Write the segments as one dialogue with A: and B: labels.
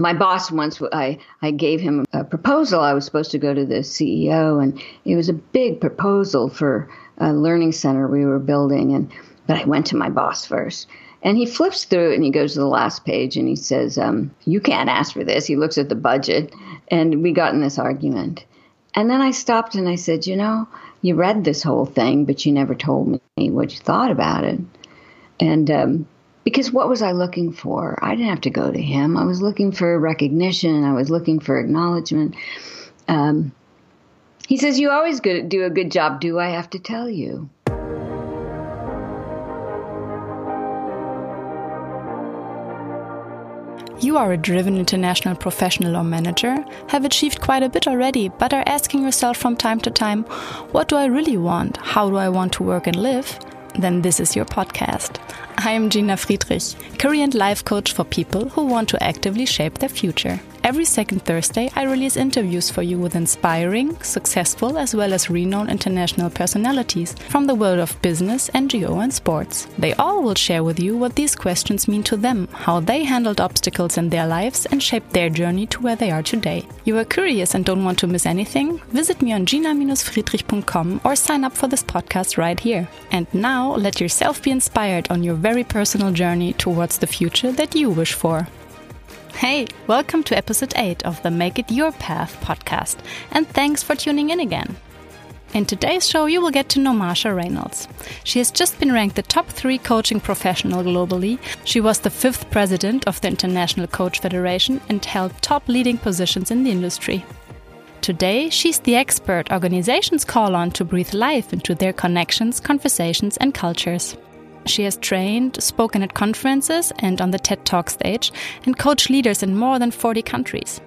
A: my boss once I, I gave him a proposal i was supposed to go to the ceo and it was a big proposal for a learning center we were building and but i went to my boss first. And he flips through it and he goes to the last page and he says um, you can't ask for this. He looks at the budget and we got in this argument. And then i stopped and i said you know you read this whole thing but you never told me what you thought about it. And um, because what was I looking for? I didn't have to go to him. I was looking for recognition. I was looking for acknowledgement. Um, he says, "You always do a good job. Do I have to tell you?"
B: You are a driven international professional or manager, have achieved quite a bit already, but are asking yourself from time to time, what do I really want? How do I want to work and live? Then this is your podcast. I am Gina Friedrich, career and life coach for people who want to actively shape their future. Every second Thursday, I release interviews for you with inspiring, successful, as well as renowned international personalities from the world of business, NGO, and sports. They all will share with you what these questions mean to them, how they handled obstacles in their lives, and shaped their journey to where they are today. You are curious and don't want to miss anything? Visit me on gina-friedrich.com or sign up for this podcast right here. And now, let yourself be inspired on your very personal journey towards the future that you wish for. Hey, welcome to episode 8 of the Make It Your Path podcast, and thanks for tuning in again. In today's show, you will get to know Marcia Reynolds. She has just been ranked the top three coaching professional globally. She was the fifth president of the International Coach Federation and held top leading positions in the industry. Today, she's the expert organizations call on to breathe life into their connections, conversations, and cultures. She has trained, spoken at conferences and on the TED Talk stage, and coached leaders in more than 40 countries.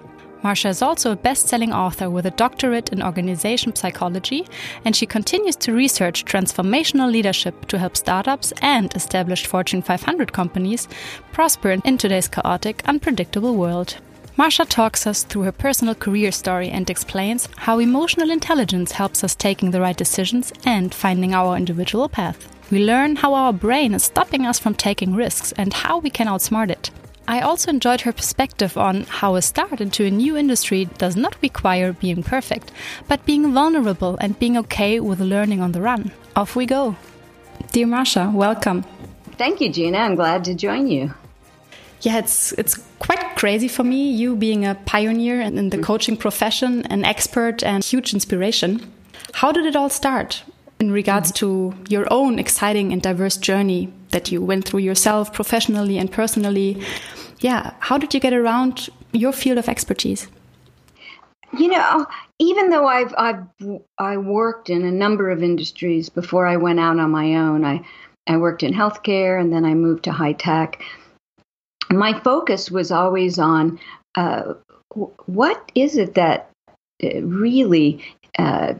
B: Marcia is also a best selling author with a doctorate in organization psychology, and she continues to research transformational leadership to help startups and established Fortune 500 companies prosper in today's chaotic, unpredictable world. Marsha talks us through her personal career story and explains how emotional intelligence helps us taking the right decisions and finding our individual path. We learn how our brain is stopping us from taking risks and how we can outsmart it. I also enjoyed her perspective on how a start into a new industry does not require being perfect, but being vulnerable and being okay with learning on the run. Off we go. Dear Marcia, welcome.
A: Thank you, Gina. I'm glad to join you.
B: Yeah, it's it's quite crazy for me, you being a pioneer in the coaching profession, an expert and huge inspiration. How did it all start? In regards to your own exciting and diverse journey that you went through yourself professionally and personally. Yeah, how did you get around your field of expertise?
A: You know, even though I've I've I worked in a number of industries before I went out on my own, I I worked in healthcare and then I moved to high tech. My focus was always on uh, what is it that uh, really uh,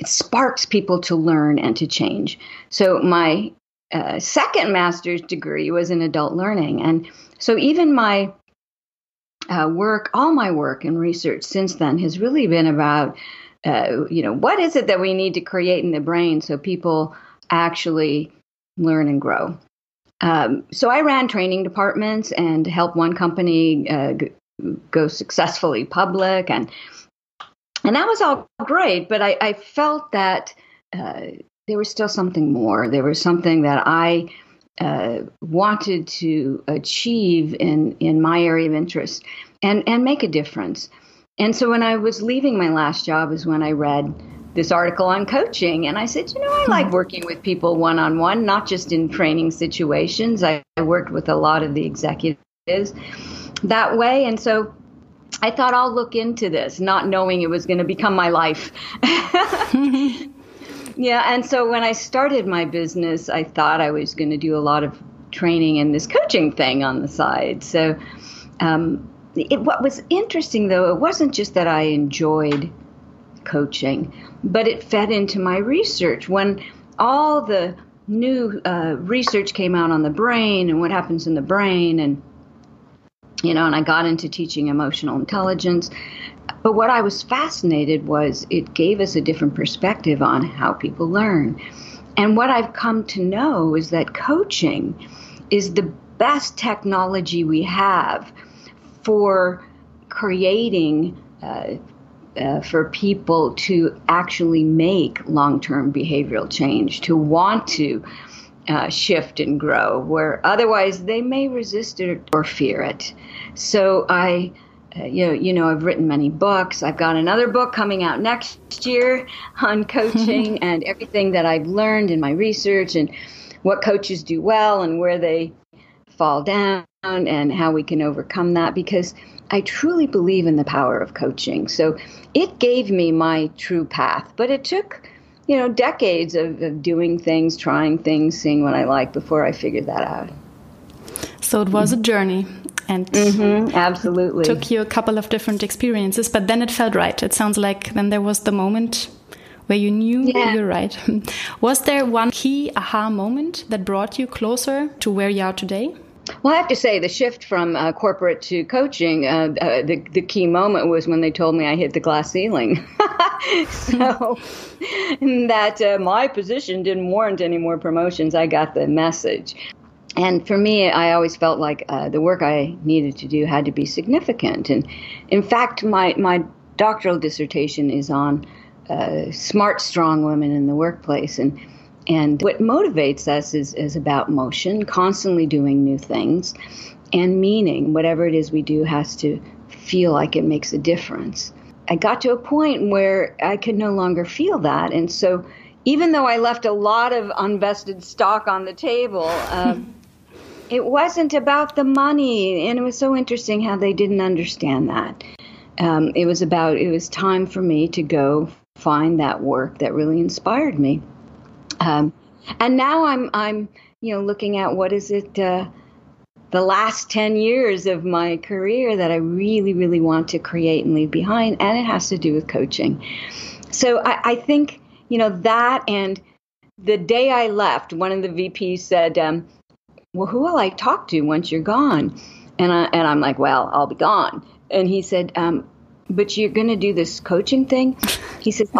A: it sparks people to learn and to change. So my uh, second master's degree was in adult learning, and so even my uh, work, all my work and research since then has really been about, uh, you know, what is it that we need to create in the brain so people actually learn and grow. Um, so I ran training departments and helped one company uh, go successfully public and and that was all great, but I, I felt that uh, there was still something more. There was something that I uh, wanted to achieve in in my area of interest and and make a difference. And so when I was leaving my last job is when I read this article on coaching and I said, you know, I like hmm. working with people one on one, not just in training situations. I, I worked with a lot of the executives that way, and so I thought I'll look into this, not knowing it was going to become my life. yeah, and so when I started my business, I thought I was going to do a lot of training and this coaching thing on the side. So, um, it, what was interesting though, it wasn't just that I enjoyed coaching, but it fed into my research. When all the new uh, research came out on the brain and what happens in the brain and you know, and I got into teaching emotional intelligence. But what I was fascinated was it gave us a different perspective on how people learn. And what I've come to know is that coaching is the best technology we have for creating uh, uh, for people to actually make long term behavioral change, to want to uh, shift and grow, where otherwise they may resist it or fear it. So I. Uh, you know, you know, I've written many books. I've got another book coming out next year on coaching and everything that I've learned in my research and what coaches do well and where they fall down and how we can overcome that because I truly believe in the power of coaching. So it gave me my true path, but it took, you know, decades of, of doing things, trying things, seeing what I like before I figured that out.
B: So it was a journey and
A: mm -hmm, absolutely
B: took you a couple of different experiences, but then it felt right. It sounds like then there was the moment where you knew yeah. you're right. was there one key aha moment that brought you closer to where you are today?
A: Well, I have to say, the shift from uh, corporate to coaching, uh, uh, the, the key moment was when they told me I hit the glass ceiling. so that uh, my position didn't warrant any more promotions, I got the message. And for me, I always felt like uh, the work I needed to do had to be significant. And in fact, my, my doctoral dissertation is on uh, smart, strong women in the workplace. And and what motivates us is, is about motion, constantly doing new things, and meaning. Whatever it is we do has to feel like it makes a difference. I got to a point where I could no longer feel that. And so, even though I left a lot of unvested stock on the table, um, it wasn't about the money. And it was so interesting how they didn't understand that. Um, it was about, it was time for me to go find that work that really inspired me. Um, and now I'm I'm you know looking at what is it uh, the last 10 years of my career that I really really want to create and leave behind and it has to do with coaching. So I, I think you know that and the day I left, one of the VPs said, um, "Well, who will I talk to once you're gone?" And I and I'm like, "Well, I'll be gone." And he said, um, "But you're going to do this coaching thing?" He says,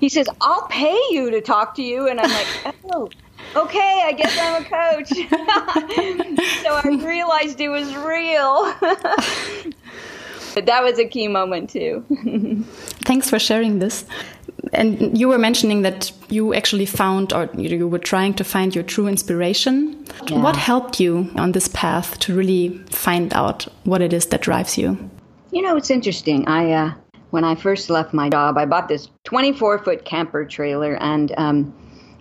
A: he says, I'll pay you to talk to you. And I'm like, oh, okay, I guess I'm a coach. so I realized it was real. but that was a key moment too.
B: Thanks for sharing this. And you were mentioning that you actually found, or you were trying to find your true inspiration. Yeah. What helped you on this path to really find out what it is that drives you?
A: You know, it's interesting. I uh, when I first left my job, I bought this 24 foot camper trailer and um,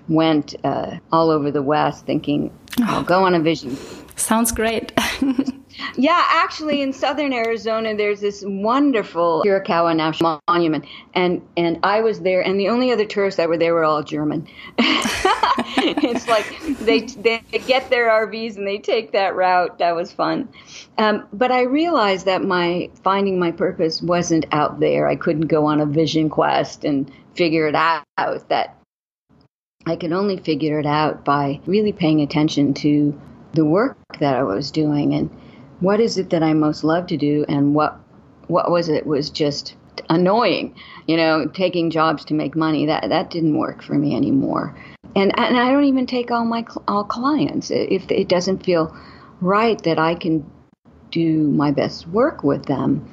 A: went uh, all over the West thinking, I'll go on a vision.
B: Sounds great.
A: yeah, actually, in southern Arizona, there's this wonderful Chiricahua National Monument, and and I was there, and the only other tourists that were there were all German. it's like they they get their RVs and they take that route. That was fun, um, but I realized that my finding my purpose wasn't out there. I couldn't go on a vision quest and figure it out. That I could only figure it out by really paying attention to the work that I was doing and what is it that I most love to do and what what was it was just annoying, you know, taking jobs to make money. That that didn't work for me anymore. And and I don't even take all my all clients if it doesn't feel right that I can do my best work with them.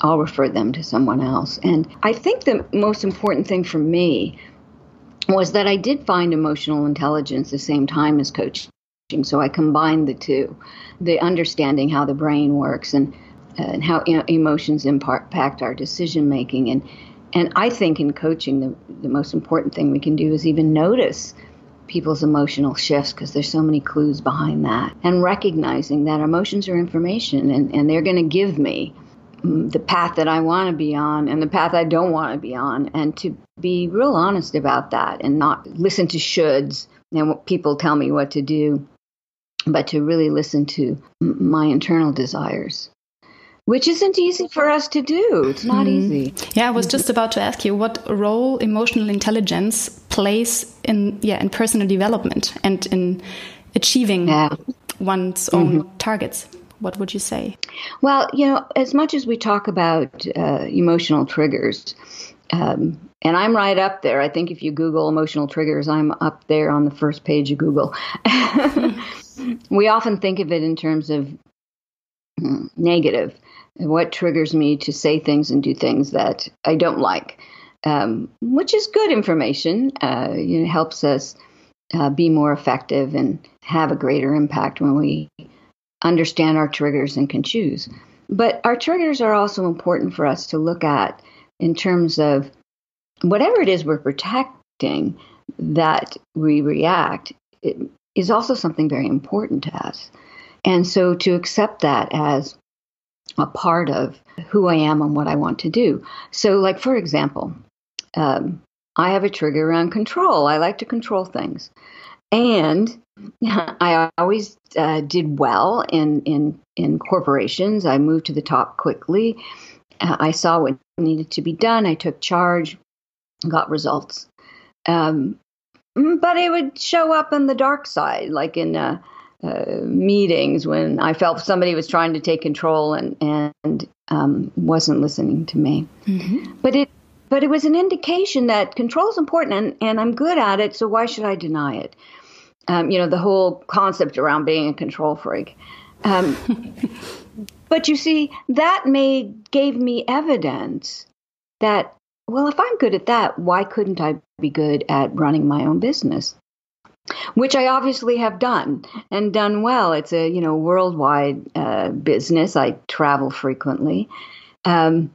A: I'll refer them to someone else. And I think the most important thing for me was that I did find emotional intelligence the same time as coaching. So I combined the two, the understanding how the brain works and and how emotions impact our decision making and and I think in coaching the the most important thing we can do is even notice people's emotional shifts because there's so many clues behind that and recognizing that emotions are information and, and they're going to give me the path that I want to be on and the path I don't want to be on. And to be real honest about that and not listen to shoulds and people tell me what to do but to really listen to my internal desires which isn't easy for us to do. It's not mm. easy.
B: Yeah, I was just about to ask you what role emotional intelligence plays in yeah in personal development and in achieving yeah. one's own mm -hmm. targets. What would you say?
A: Well, you know, as much as we talk about uh, emotional triggers, um, and I'm right up there. I think if you Google emotional triggers, I'm up there on the first page of Google. we often think of it in terms of mm, what triggers me to say things and do things that I don't like, um, which is good information. Uh, know, helps us uh, be more effective and have a greater impact when we understand our triggers and can choose. But our triggers are also important for us to look at in terms of whatever it is we're protecting that we react it is also something very important to us. And so to accept that as a part of who I am and what I want to do. So, like, for example, um, I have a trigger around control. I like to control things. And I always uh, did well in, in, in corporations. I moved to the top quickly. Uh, I saw what needed to be done. I took charge, got results. Um, but it would show up in the dark side, like in uh, uh, meetings when I felt somebody was trying to take control and and um, wasn't listening to me. Mm-hmm. But it but it was an indication that control is important, and and I'm good at it. So why should I deny it? Um, you know, the whole concept around being a control freak. Um, but you see, that made gave me evidence that well, if I'm good at that, why couldn't I be good at running my own business? Which I obviously have done and done well. It's a you know worldwide uh, business. I travel frequently, um,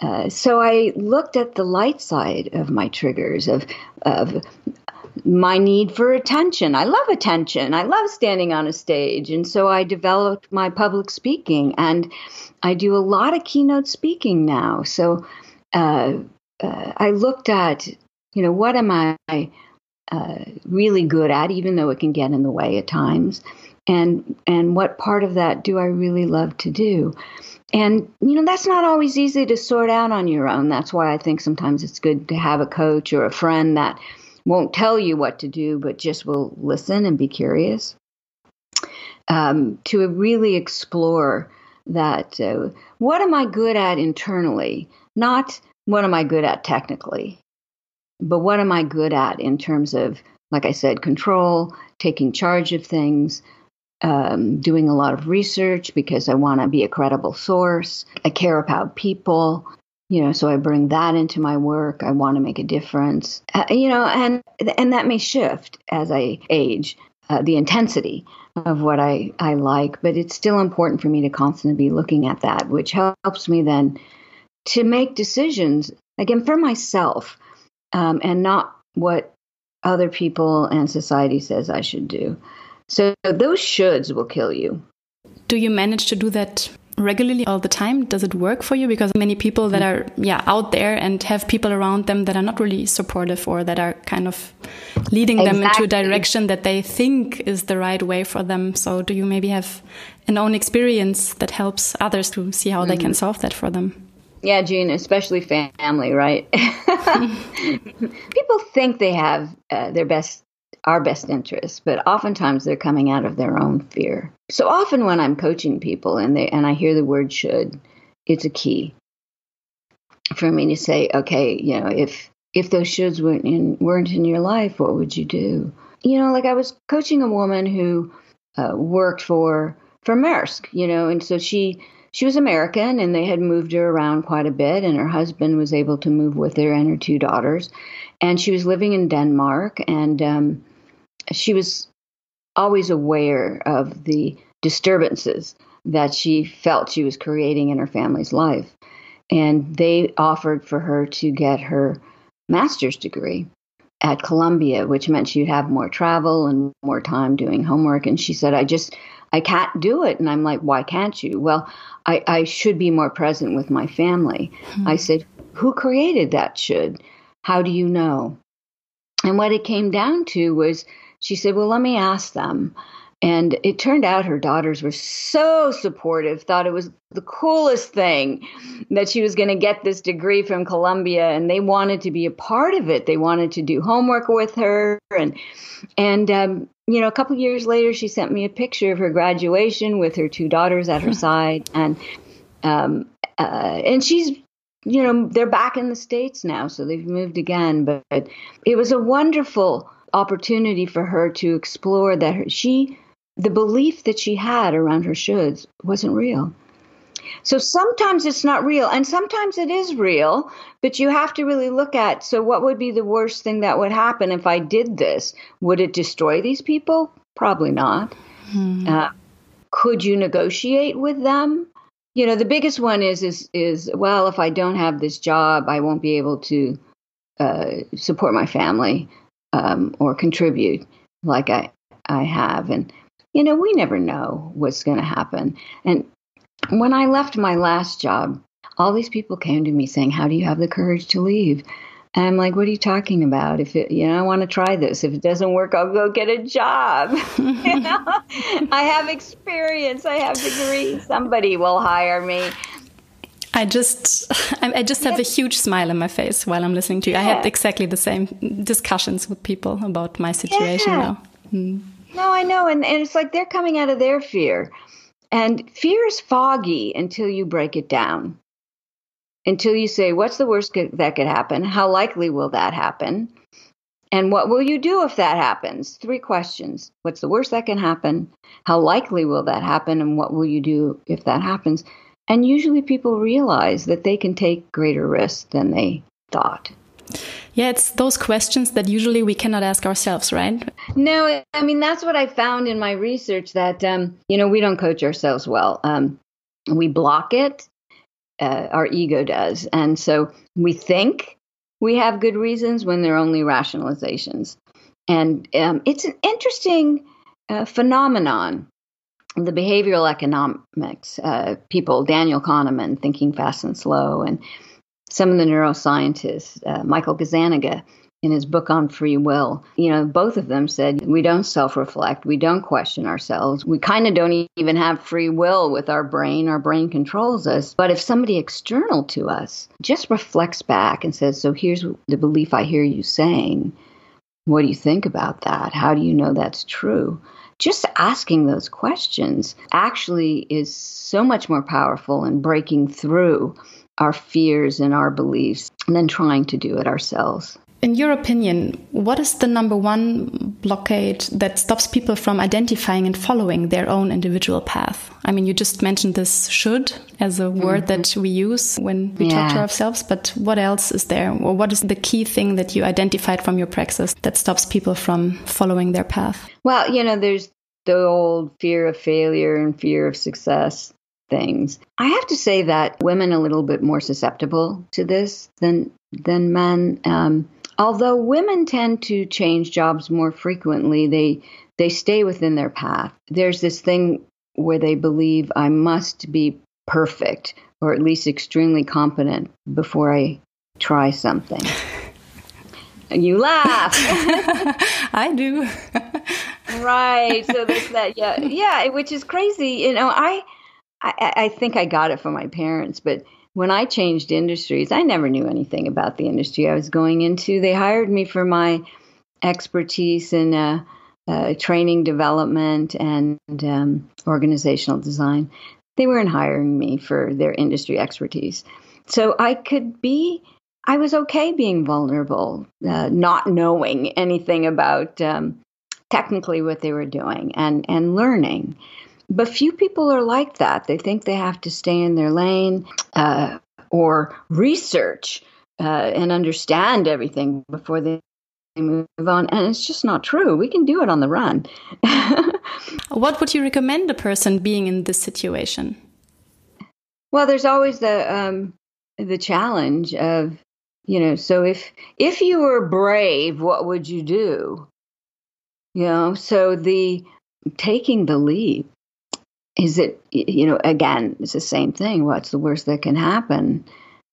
A: uh, so I looked at the light side of my triggers of of my need for attention. I love attention. I love standing on a stage. And so I developed my public speaking and I do a lot of keynote speaking now. So uh, uh, I looked at, you know, what am I uh, really good at, even though it can get in the way at times, and and what part of that do I really love to do? And you know, that's not always easy to sort out on your own. That's why I think sometimes it's good to have a coach or a friend that won't tell you what to do, but just will listen and be curious. Um, to really explore that uh, what am I good at internally, not what am I good at technically? But what am I good at in terms of, like I said, control, taking charge of things, um, doing a lot of research because I want to be a credible source. I care about people, you know, so I bring that into my work. I want to make a difference, uh, you know, and and that may shift as I age. Uh, the intensity of what I, I like, but it's still important for me to constantly be looking at that, which helps me then to make decisions again for myself um, and not what other people and society says I should do. So those shoulds will kill you.
B: Do you manage to do that regularly all the time? Does it work for you? Because many people that are yeah out there and have people around them that are not really supportive or that are kind of leading exactly. them into a direction that they think is the right way for them. So do you maybe have an own experience that helps others to see how mm -hmm. they can mm-hmm. solve that for them?
A: Yeah, Jean, especially family, right? People think they have uh, their best, our best interests, but oftentimes they're coming out of their own fear. So often when I'm coaching people and they and I hear the word should, it's a key for me to say, okay, you know, if if those shoulds weren't in weren't in your life, what would you do? You know, like I was coaching a woman who uh, worked for for Maersk, you know, and so she she was American and they had moved her around quite a bit, and her husband was able to move with her and her two daughters. And she was living in Denmark, and um, she was always aware of the disturbances that she felt she was creating in her family's life. And they offered for her to get her master's degree at Columbia, which meant she'd have more travel and more time doing homework. And she said, I just, I can't do it. And I'm like, why can't you? Well, I, I should be more present with my family. Hmm. I said, who created that should? How do you know? And what it came down to was she said, well, let me ask them. And it turned out her daughters were so supportive, thought it was the coolest thing that she was going to get this degree from Columbia and they wanted to be a part of it. They wanted to do homework with her and and um, you know, a couple years later she sent me a picture of her graduation with her two daughters at her side. And um, uh, and she's you know, they're back in the states now, so they've moved again, but it was a wonderful opportunity for her to explore that her, she the belief that she had around her shoulds wasn't real. So sometimes it's not real, and sometimes it is real, but you have to really look at so, what would be the worst thing that would happen if I did this? Would it destroy these people? Probably not. Hmm. Uh, could you negotiate with them? You know, the biggest one is is is well, if I don't have this job, I won't be able to uh, support my family um, or contribute like I I have, and you know, we never know what's going to happen. And when I left my last job, all these people came to me saying, "How do you have the courage to leave?" And I'm like, "What are you talking about? If it, you know, I want to try this. If it doesn't work, I'll go get a job. you know, I have experience. I have degrees. Somebody will hire me."
B: I just, I just have a huge smile on my face while I'm listening to you. Yeah. I had exactly the same discussions with people about my situation yeah. now. Mm.
A: No, I know, and, and it's like they're coming out of their fear. And fear is foggy until you break it down. Until you say, what's the worst that could happen? How likely will that happen? And what will you do if that happens? Three questions. What's the worst that can happen? How likely will that happen? And what will you do if that happens? And usually people realize that they can take greater risks than they thought.
B: Yeah, it's those questions that usually we cannot ask ourselves, right?
A: No, I mean, that's what I found in my research that, um, you know, we don't coach ourselves well. Um, we block it, uh, our ego does. And so we think we have good reasons when they're only rationalizations. And um, it's an interesting uh, phenomenon. The behavioral economics uh, people, Daniel Kahneman, Thinking Fast and Slow, and some of the neuroscientists, uh, Michael Gazzaniga, in his book on free will, you know, both of them said we don't self reflect, we don't question ourselves, we kind of don't even have free will with our brain, our brain controls us. But if somebody external to us just reflects back and says, So here's the belief I hear you saying, what do you think about that? How do you know that's true? Just asking those questions actually is so much more powerful in breaking through our fears and our beliefs and then trying to do it ourselves.
B: In your opinion, what is the number one blockade that stops people from identifying and following their own individual path? I mean, you just mentioned this should as a word mm -hmm. that we use when we yeah. talk to ourselves, but what else is there? Or what is the key thing that you identified from your praxis that stops people from following their path?
A: Well, you know, there's the old fear of failure and fear of success things. I have to say that women are a little bit more susceptible to this than than men. Um, although women tend to change jobs more frequently, they they stay within their path. There's this thing where they believe I must be perfect or at least extremely competent before I try something. And you laugh.
B: I do.
A: right. So there's that. Yeah. Yeah. Which is crazy. You know, I I, I think I got it from my parents, but when I changed industries, I never knew anything about the industry I was going into. They hired me for my expertise in uh, uh, training development and um, organizational design. They weren't hiring me for their industry expertise. So I could be, I was okay being vulnerable, uh, not knowing anything about um, technically what they were doing and, and learning. But few people are like that. They think they have to stay in their lane uh, or research uh, and understand everything before they move on. And it's just not true. We can do it on the run.
B: what would you recommend a person being in this situation?
A: Well, there's always the um, the challenge of you know. So if if you were brave, what would you do? You know. So the taking the leap is it you know again it's the same thing what's the worst that can happen?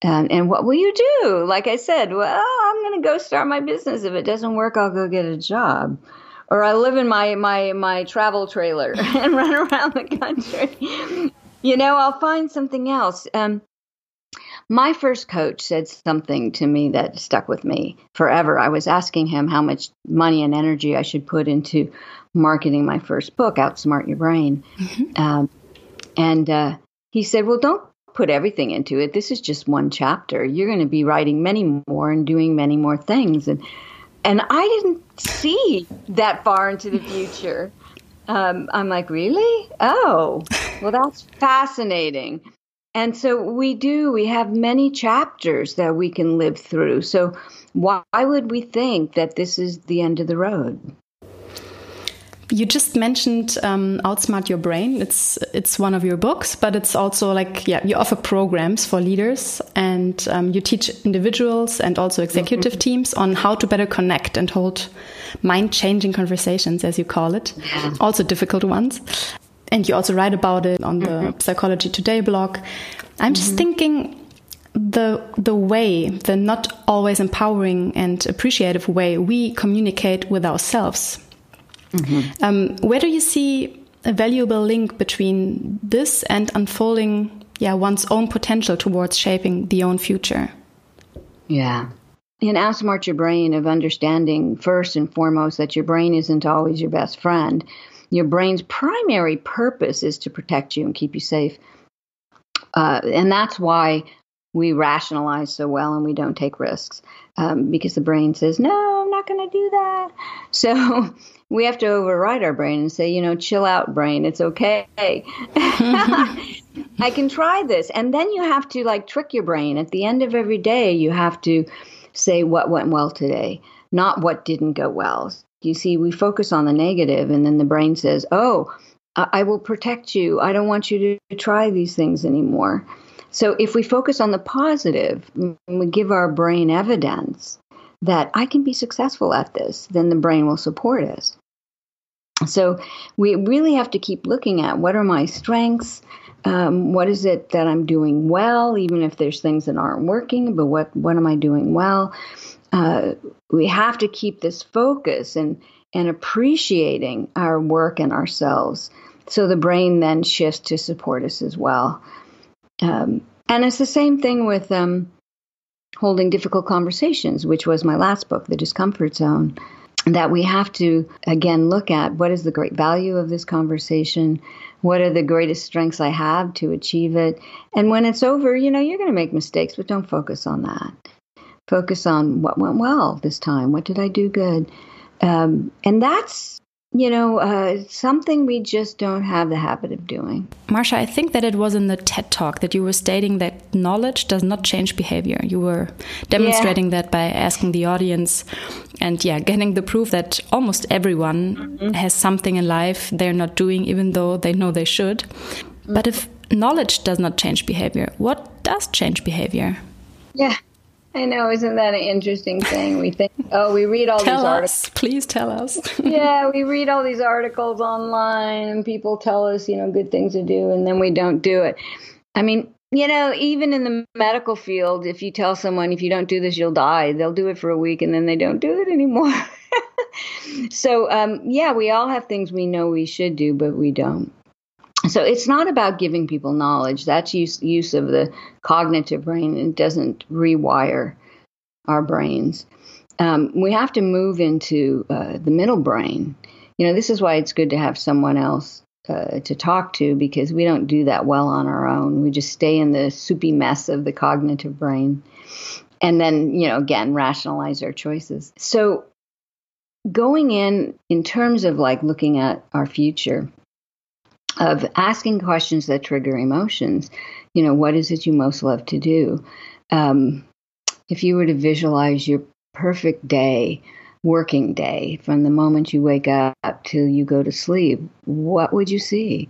A: And, and what will you do? Like i said well i'm going to go start my business. If it doesn't work i'll go get a job. Or i live in my my my travel trailer and run around the country. You know i'll find something else. Um, my first coach said something to me that stuck with me forever. I was asking him how much money and energy I should put into marketing my first book, Outsmart Your Brain. Mm-hmm. Um, and uh, he said, Well, don't put everything into it. This is just one chapter. You're going to be writing many more and doing many more things. And and I didn't see that far into the future. Um, I'm like, really? Oh, well, that's fascinating. And so we do, we have many chapters that we can live through. So why would we think that this is the end of the road?
B: You just mentioned um, outsmart your brain. It's it's one of your books, but it's also like yeah, you offer programs for leaders and um, you teach individuals and also executive mm -hmm. teams on how to better connect and hold mind changing conversations, as you call it, also difficult ones. And you also write about it on the mm -hmm. Psychology Today blog. I'm just mm -hmm. thinking the the way, the not always empowering and appreciative way we communicate with ourselves. Mm -hmm. um, where do you see a valuable link between this and unfolding, yeah, one's own potential towards shaping the own future?
A: Yeah, in outsmart your brain of understanding first and foremost that your brain isn't always your best friend. Your brain's primary purpose is to protect you and keep you safe. Uh, and that's why we rationalize so well and we don't take risks um, because the brain says, no, I'm not going to do that. So we have to override our brain and say, you know, chill out, brain. It's okay. I can try this. And then you have to like trick your brain. At the end of every day, you have to say what went well today, not what didn't go well. You see, we focus on the negative, and then the brain says, Oh, I will protect you. I don't want you to try these things anymore. So if we focus on the positive, we give our brain evidence that I can be successful at this, then the brain will support us. So we really have to keep looking at what are my strengths, um, what is it that I'm doing well, even if there's things that aren't working, but what, what am I doing well? Uh, we have to keep this focus and, and appreciating our work and ourselves. So the brain then shifts to support us as well. Um, and it's the same thing with um, holding difficult conversations, which was my last book, The Discomfort Zone that we have to again look at what is the great value of this conversation what are the greatest strengths i have to achieve it. And when it's over you know you're going to make mistakes but don't focus on that. Focus on what went well this time. What did i do good? Um, and that's you know, uh, something we just don't have the habit of doing.
B: Marcia, I think that it was in the TED talk that you were stating that knowledge does not change behavior. You were demonstrating yeah. that by asking the audience and, yeah, getting the proof that almost everyone mm -hmm. has something in life they're not doing, even though they know they should. Mm -hmm. But if knowledge does not change behavior, what does change behavior?
A: Yeah. I know, isn't that an interesting thing? We think, oh, we read all
B: tell
A: these articles.
B: Us, please tell us.
A: yeah, we read all these articles online, and people tell us, you know, good things to do, and then we don't do it. I mean, you know, even in the medical field, if you tell someone if you don't do this, you'll die, they'll do it for a week, and then they don't do it anymore. so, um, yeah, we all have things we know we should do, but we don't so it's not about giving people knowledge. That's use use of the cognitive brain. It doesn't rewire our brains. Um, we have to move into uh, the middle brain. You know, this is why it's good to have someone else uh, to talk to because we don't do that well on our own. We just stay in the soupy mess of the cognitive brain, and then you know, again, rationalize our choices. So going in in terms of like looking at our future of asking questions that trigger emotions. You know, what is it you most love to do? Um, if you were to visualize your perfect day, working day, from the moment you wake up till you go to sleep, what would you see?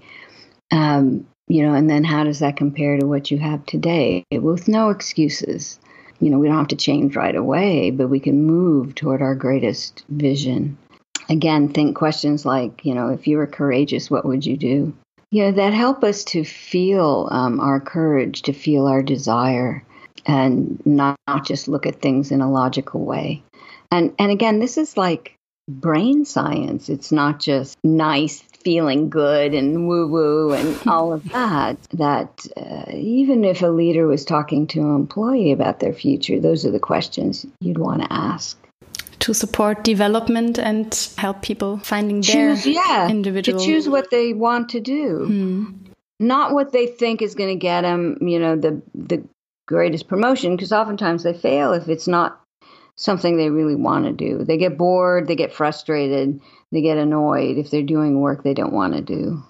A: Um, you know, and then how does that compare to what you have today with no excuses? You know, we don't have to change right away, but we can move toward our greatest vision again, think questions like, you know, if you were courageous, what would you do? You know, that help us to feel um, our courage, to feel our desire, and not, not just look at things in a logical way. And and again, this is like brain science. It's not just nice feeling good and woo woo and all of that. That uh, even if a leader was talking to an employee about their future, those are the questions you'd want to ask
B: to support development and help people finding their
A: yeah,
B: individual
A: to choose what they want to do, hmm. not what they think is going to get them, you know, the the greatest promotion. Because oftentimes they fail if it's not something they really want to do. They get bored, they get frustrated, they get annoyed if they're doing work they don't want to do.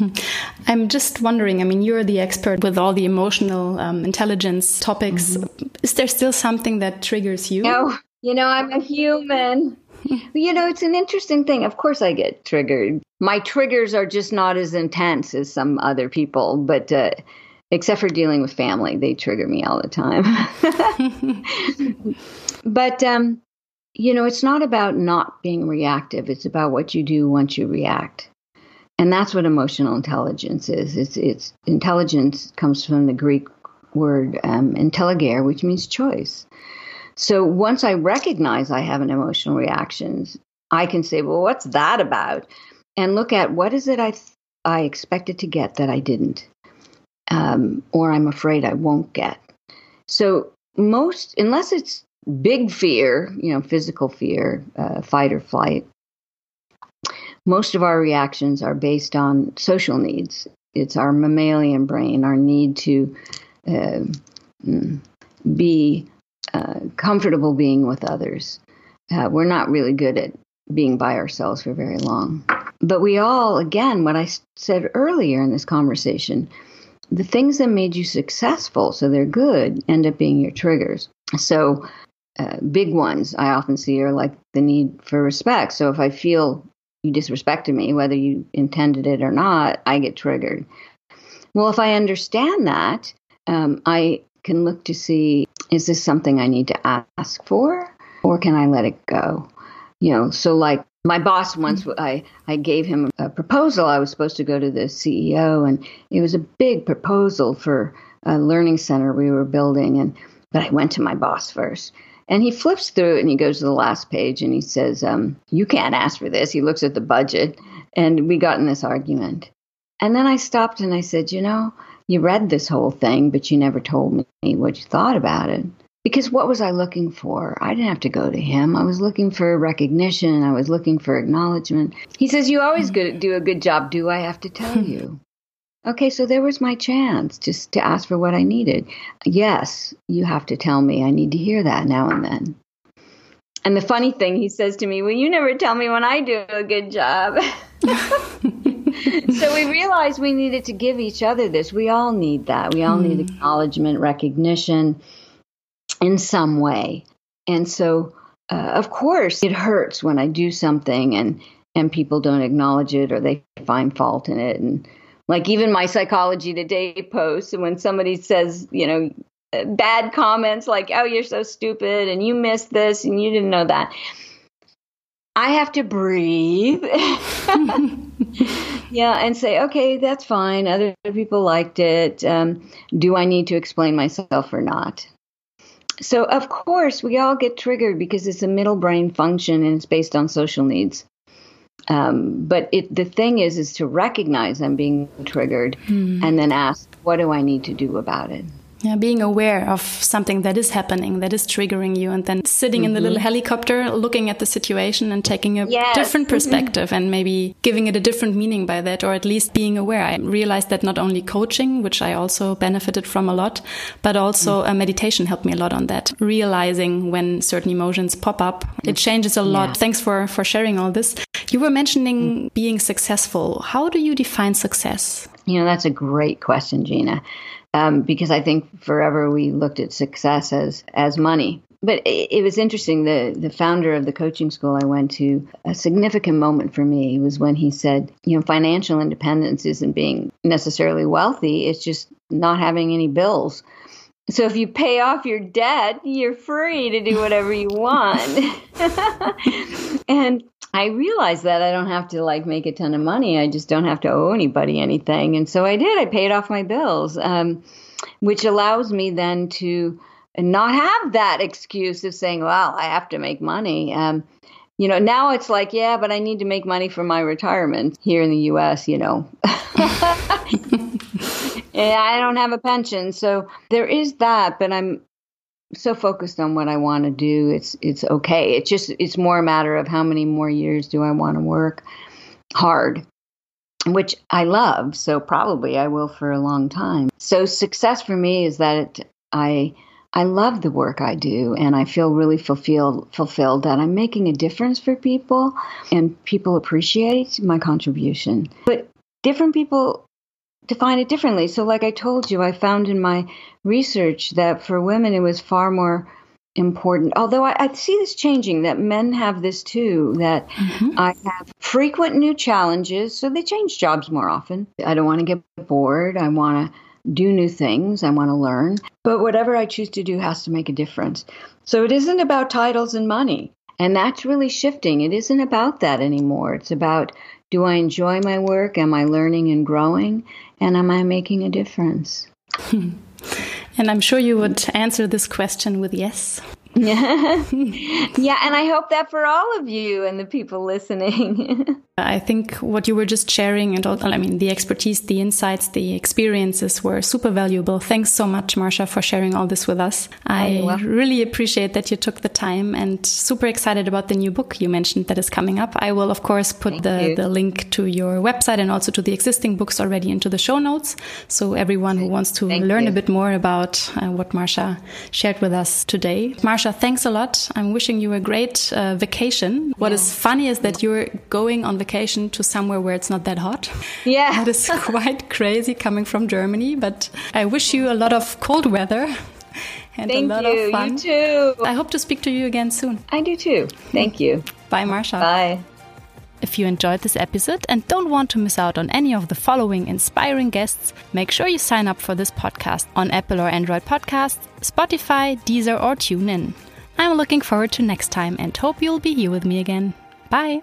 B: I'm just wondering. I mean, you're the expert with all the emotional um, intelligence topics. Mm -hmm. Is there still something that triggers you?
A: No, you know, I'm a human. you know, it's an interesting thing. Of course, I get triggered. My triggers are just not as intense as some other people, but uh, except for dealing with family, they trigger me all the time. but um, you know, it's not about not being reactive. It's about what you do once you react. And that's what emotional intelligence is. It's, it's intelligence comes from the Greek word um, intelligere, which means choice. So once I recognize I have an emotional reaction, I can say, well, what's that about? And look at what is it I th- I expected to get that I didn't, um, or I'm afraid I won't get. So most, unless it's big fear, you know, physical fear, uh, fight or flight, most of our reactions are based on social needs. It's our mammalian brain, our need to uh, mm, be uh, comfortable being with others. Uh, we're not really good at being by ourselves for very long. But we all, again, what I said earlier in this conversation, the things that made you successful, so they're good, end up being your triggers. So uh, big ones I often see are like the need for respect. So if I feel you disrespected me, whether you intended it or not, I get triggered. Well, if I understand that, um, I can look to see is this something I need to ask for or can I let it go? You know, so like my boss once mm-hmm. I, I gave him a proposal. I was supposed to go to the CEO and it was a big proposal for a learning center we were building and but I went to my boss first and he flips through it and he goes to the last page and he says, um, You can't ask for this. He looks at the budget. And we got in this argument. And then I stopped and I said, You know, you read this whole thing, but you never told me what you thought about it. Because what was I looking for? I didn't have to go to him. I was looking for recognition. I was looking for acknowledgement. He says, You always do a good job. Do I have to tell you? Okay, so there was my chance just to ask for what I needed. Yes, you have to tell me. I need to hear that now and then. And the funny thing, he says to me, Well, you never tell me when I do a good job. so we realized we needed to give each other this. We all need that. We all mm. need hmm. acknowledgement, recognition in some way. And so, uh, of course, it hurts when I do something and, and people don't acknowledge it or they find fault in it. And like even my psychology today posts and when somebody says you know bad comments like oh you're so stupid and you missed this and you didn't know that i have to breathe yeah and say okay that's fine other people liked it um, do i need to explain myself or not so of course we all get triggered because it's a middle brain function and it's based on social needs um, but it, the thing is, is to recognize I'm being triggered mm. and then ask, what do I need to do about it?
B: Yeah, being aware of something that is happening, that is triggering you, and then sitting mm -hmm. in the little mm-hmm. helicopter, looking at the situation and taking a yes. different mm-hmm. perspective and maybe giving it a different meaning by that, or at least being aware. I realized that not only coaching, which I also benefited from a lot, but also mm -hmm. meditation helped me a lot on that. Realizing when certain emotions pop up, it changes a lot. Yeah. Thanks for, for sharing all this. You were mentioning being successful. How do you define success?
A: You know, that's a great question, Gina um, because I think forever we looked at success as as money. But it, it, was interesting. The the founder of the coaching school I went to, a significant moment for me was when he said, you know, financial independence isn't being necessarily wealthy; it's just not having any bills. So if you pay off your debt, you're free to do whatever you want. and I realized that I don't have to like make a ton of money. I just don't have to owe anybody anything. And so I did. I paid off my bills, um, which allows me then to not have that excuse of saying, well, I have to make money. Um, you know, now it's like, yeah, but I need to make money for my retirement here in the US, you know. I don't have a pension. So there is that, but I'm so focused on what I want to do. It's it's okay. It's just it's more a matter of how many more years do I want to work hard, which I love. So probably I will for a long time. So success for me is that it, I I love the work I do and I feel really fulfilled fulfilled that I'm making a difference for people and people appreciate my contribution. But different people define it differently. So, like I told you, I found in my research that for women it was far more important. Although I, I see this changing, that men have this too, that mm-hmm. I have frequent new challenges, so they change jobs more often. I don't want to get bored. I want to do new things. I want to learn. But whatever I choose to do has to make a difference. So it isn't about titles and money. And that's really shifting. It isn't about that anymore. It's about do I enjoy my work? Am I learning and growing? And am I making a difference?
B: and I'm sure you would answer this question with yes.
A: yeah, and I hope that for all of you and the people listening.
B: I think what you were just sharing and all, I mean, the expertise, the insights, the experiences were super valuable. Thanks so much, Marcia, for sharing all this with us. I really appreciate that you took the time and super excited about the new book you mentioned that is coming up. I will, of course, put the, the link to your website and also to the existing books already into the show notes. So everyone who wants to Thank learn you. a bit more about uh, what Marcia shared with us today. Marcia, thanks a lot. I'm wishing you a great uh, vacation. What yeah. is funny is that you're going on vacation vacation to somewhere where it's not that hot.
A: Yeah.
B: That is quite crazy coming from Germany, but I wish you a lot of cold weather.
A: And Thank a lot you. Of fun. You too.
B: I hope to speak to you again soon.
A: I do too. Thank you.
B: Bye, Marcia.
A: Bye.
B: If you enjoyed this episode and don't want to miss out on any of the following inspiring guests, make sure you sign up for this podcast on Apple or Android Podcasts, Spotify, Deezer, or TuneIn. I'm looking forward to next time and hope you'll be here with me again. Bye.